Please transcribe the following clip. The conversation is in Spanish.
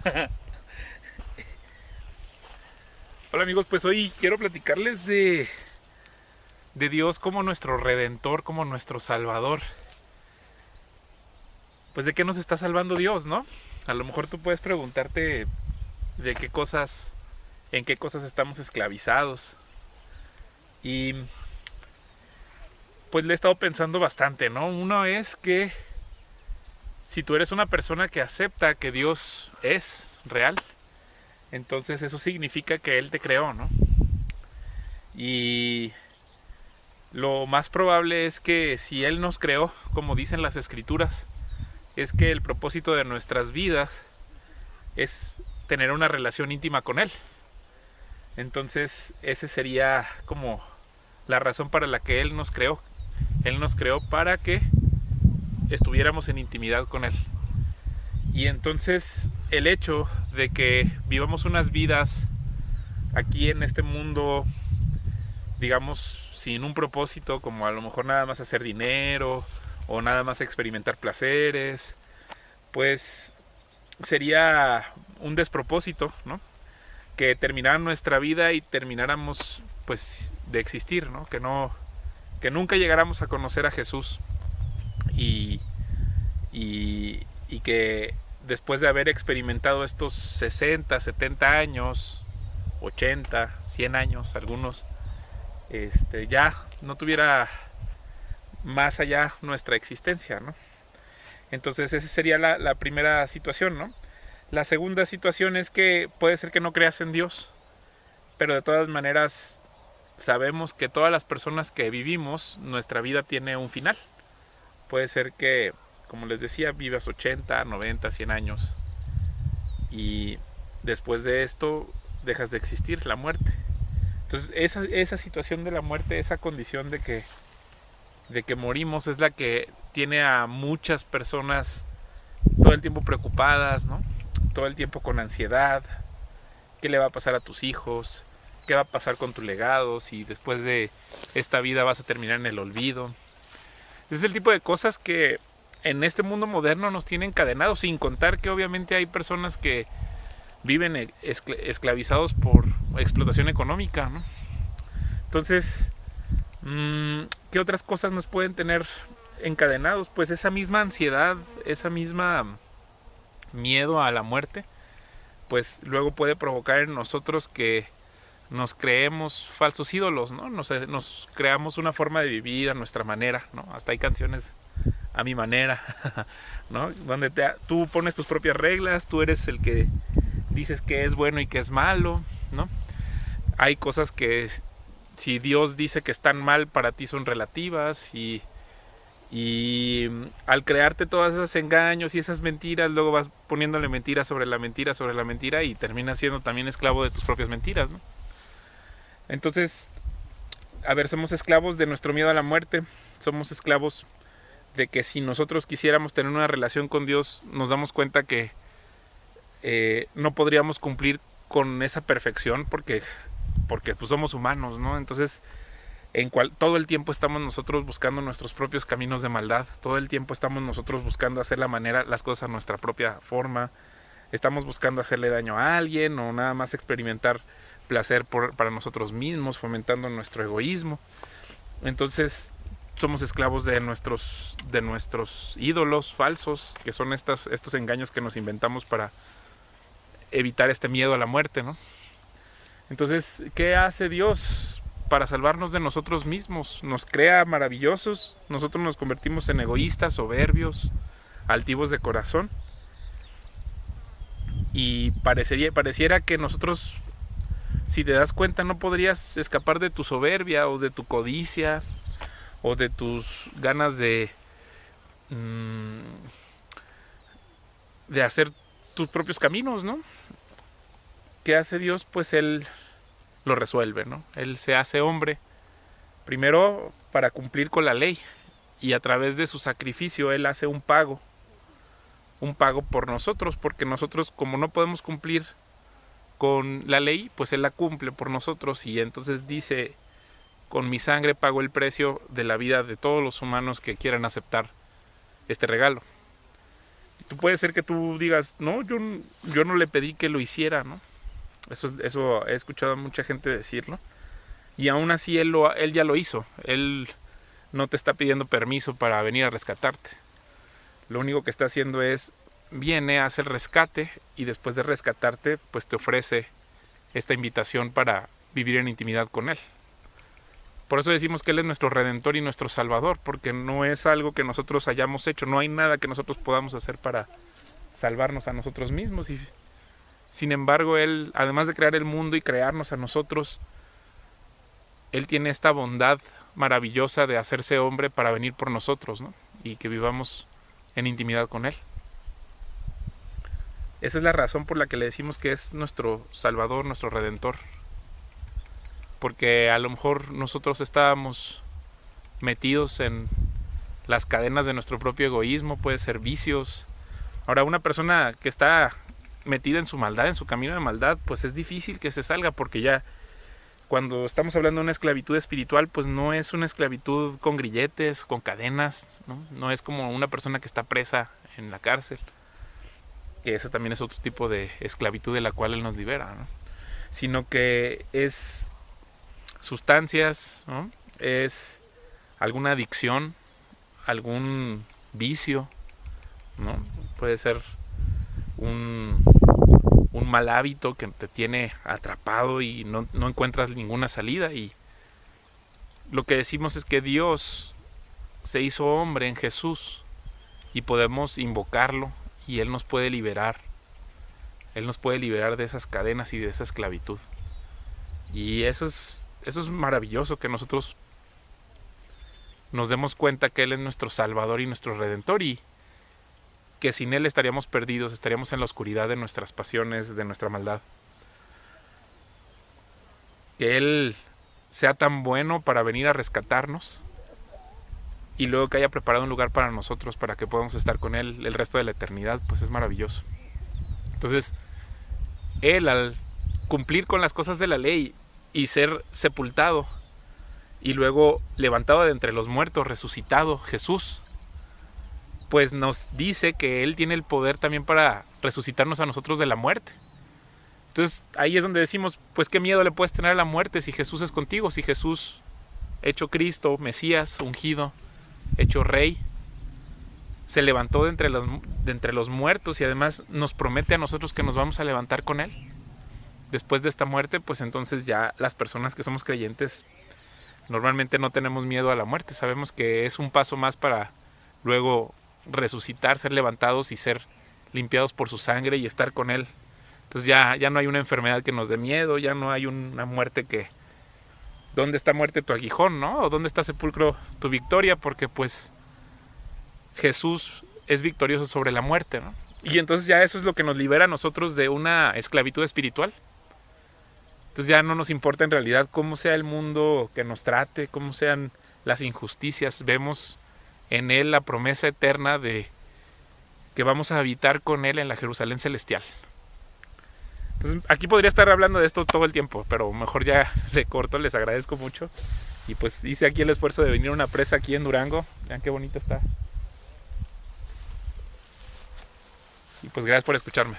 Hola amigos, pues hoy quiero platicarles de, de Dios como nuestro redentor, como nuestro salvador. Pues de qué nos está salvando Dios, ¿no? A lo mejor tú puedes preguntarte de qué cosas, en qué cosas estamos esclavizados. Y pues le he estado pensando bastante, ¿no? Uno es que si tú eres una persona que acepta que Dios es real, entonces eso significa que Él te creó, ¿no? Y lo más probable es que si Él nos creó, como dicen las escrituras, es que el propósito de nuestras vidas es tener una relación íntima con Él. Entonces, ese sería como la razón para la que Él nos creó. Él nos creó para que estuviéramos en intimidad con Él. Y entonces el hecho de que vivamos unas vidas aquí en este mundo, digamos, sin un propósito, como a lo mejor nada más hacer dinero o nada más experimentar placeres, pues sería un despropósito, ¿no? Que terminara nuestra vida y termináramos pues de existir, ¿no? Que no que nunca llegáramos a conocer a Jesús y, y, que después de haber experimentado estos 60, 70 años, 80, 100 años, algunos, este, ya no tuviera más allá nuestra existencia, ¿no? Entonces esa sería la, la, primera situación, ¿no? La segunda situación es que puede ser que no creas en Dios, pero de todas maneras sabemos que todas las personas que vivimos, nuestra vida tiene un final. Puede ser que, como les decía, vivas 80, 90, 100 años y después de esto dejas de existir, la muerte. Entonces esa, esa situación de la muerte, esa condición de que, de que morimos es la que tiene a muchas personas todo el tiempo preocupadas, ¿no? Todo el tiempo con ansiedad. ¿Qué le va a pasar a tus hijos? ¿Qué va a pasar con tu legado? Si después de esta vida vas a terminar en el olvido. Es el tipo de cosas que en este mundo moderno nos tienen encadenados, sin contar que obviamente hay personas que viven e-, esclavizados por explotación económica. Entonces, mm, ¿qué otras cosas nos pueden tener encadenados? Pues esa misma ansiedad, esa misma miedo a la muerte, pues luego puede provocar en nosotros que nos creemos falsos ídolos, ¿no? Nos, eh, nos, creamos una forma de vivir a nuestra manera, ¿no? Hasta hay canciones a mi manera, ¿no? Donde tú pones tus propias reglas, tú eres el que dices que es bueno y que es malo, ¿no? Hay cosas que si Dios dice que están mal para ti son relativas y, y al crearte todos esos engaños y esas mentiras, luego vas poniéndole mentira sobre la mentira sobre la mentira y terminas siendo también esclavo de tus propias mentiras, ¿no? Entonces, a ver, somos esclavos de nuestro miedo a la muerte, somos esclavos de que si nosotros quisiéramos tener una relación con Dios, nos damos cuenta que eh, no podríamos cumplir con esa perfección porque, porque pues, somos humanos, ¿no? Entonces, en cual, todo el tiempo estamos nosotros buscando nuestros propios caminos de maldad, todo el tiempo estamos nosotros buscando hacer la manera, las cosas a nuestra propia forma, estamos buscando hacerle daño a alguien o nada más experimentar placer para nosotros mismos, fomentando nuestro egoísmo. Entonces somos esclavos de nuestros, de nuestros ídolos falsos, que son estas, estos engaños que nos inventamos para evitar este miedo a la muerte, ¿no? Entonces, ¿qué hace Dios para salvarnos de nosotros mismos? Nos crea maravillosos, nosotros nos convertimos en egoístas, soberbios, altivos de corazón. Y parecería, pareciera que nosotros si te das cuenta no podrías escapar de tu soberbia o de tu codicia o de tus ganas de mm, de hacer tus propios caminos, ¿no? ¿Qué hace Dios? Pues Él lo resuelve, ¿no? Él se hace hombre primero para cumplir con la ley y a través de su sacrificio Él hace un pago, un pago por nosotros, porque nosotros como no podemos cumplir con la ley, pues Él la cumple por nosotros y entonces dice, con mi sangre pago el precio de la vida de todos los humanos que quieran aceptar este regalo. Tú puede ser que tú digas, no, yo, yo no le pedí que lo hiciera, ¿no? Eso, eso he escuchado a mucha gente decirlo. Y aún así él, lo, él ya lo hizo. Él no te está pidiendo permiso para venir a rescatarte. Lo único que está haciendo es, viene, hace el rescate y después de rescatarte, pues te ofrece esta invitación para vivir en intimidad con Él. Por eso decimos que Él es nuestro redentor y nuestro salvador, porque no es algo que nosotros hayamos hecho, no hay nada que nosotros podamos hacer para salvarnos a nosotros mismos. Y sin embargo, Él, además de crear el mundo y crearnos a nosotros, Él tiene esta bondad maravillosa de hacerse hombre para venir por nosotros, ¿no? Y que vivamos en intimidad con Él. Esa es la razón por la que le decimos que es nuestro Salvador, nuestro Redentor porque a lo mejor nosotros estábamos metidos en las cadenas de nuestro propio egoísmo, puede ser vicios. Ahora, una persona que está metida en su maldad, en su camino de maldad, pues es difícil que se salga porque ya cuando estamos hablando de una esclavitud espiritual, pues no es una esclavitud con grilletes, con cadenas, ¿no? es como una persona que está presa en la cárcel, que ese también es otro tipo de esclavitud de la cual Él nos libera, ¿no? sino que es sustancias, es alguna adicción, algún vicio, ¿no? puede ser un, un, mal hábito que te tiene atrapado y no, no encuentras ninguna salida. Y lo que decimos es que Dios se hizo hombre en Jesús y podemos invocarlo y Él nos puede liberar. Él nos puede liberar de esas cadenas y de esa esclavitud. Y eso es eso es maravilloso que nosotros nos demos cuenta que Él es nuestro Salvador y nuestro Redentor y que sin Él estaríamos perdidos, estaríamos en la oscuridad de nuestras pasiones, de nuestra maldad. Que Él sea tan bueno para venir a rescatarnos y luego que haya preparado un lugar para nosotros para que podamos estar con Él el resto de la eternidad, pues es maravilloso. Entonces, Él al cumplir con las cosas de la ley y ser sepultado. Y luego levantado de entre los muertos, resucitado Jesús, pues nos dice que Él tiene el poder también para resucitarnos a nosotros de la muerte. Entonces ahí es donde decimos, pues qué miedo le puedes tener a la muerte si Jesús es contigo, si Jesús, hecho Cristo, Mesías, ungido, hecho Rey, se levantó de entre, los, de entre los muertos y además nos promete a nosotros que nos vamos a levantar con Él después de esta muerte, pues entonces ya las personas que somos creyentes normalmente no tenemos miedo a la muerte. Sabemos que es un paso más para luego resucitar, ser levantados y ser limpiados por su sangre y estar con Él. Entonces ya, ya no hay una enfermedad que nos dé miedo, ya no hay una muerte que... ¿Dónde está muerte tu aguijón, no? ¿O dónde está sepulcro tu victoria? Porque pues Jesús es victorioso sobre la muerte, ¿no? Y entonces ya eso es lo que nos libera a nosotros de una esclavitud espiritual. Entonces ya no nos importa en realidad cómo sea el mundo que nos trate, cómo sean las injusticias. Vemos en Él la promesa eterna de que vamos a habitar con Él en la Jerusalén celestial. Entonces aquí podría estar hablando de esto todo el tiempo, pero mejor ya le corto, les agradezco mucho. Y pues hice aquí el esfuerzo de venir a una presa aquí en Durango. Vean qué bonito está. Y pues gracias por escucharme.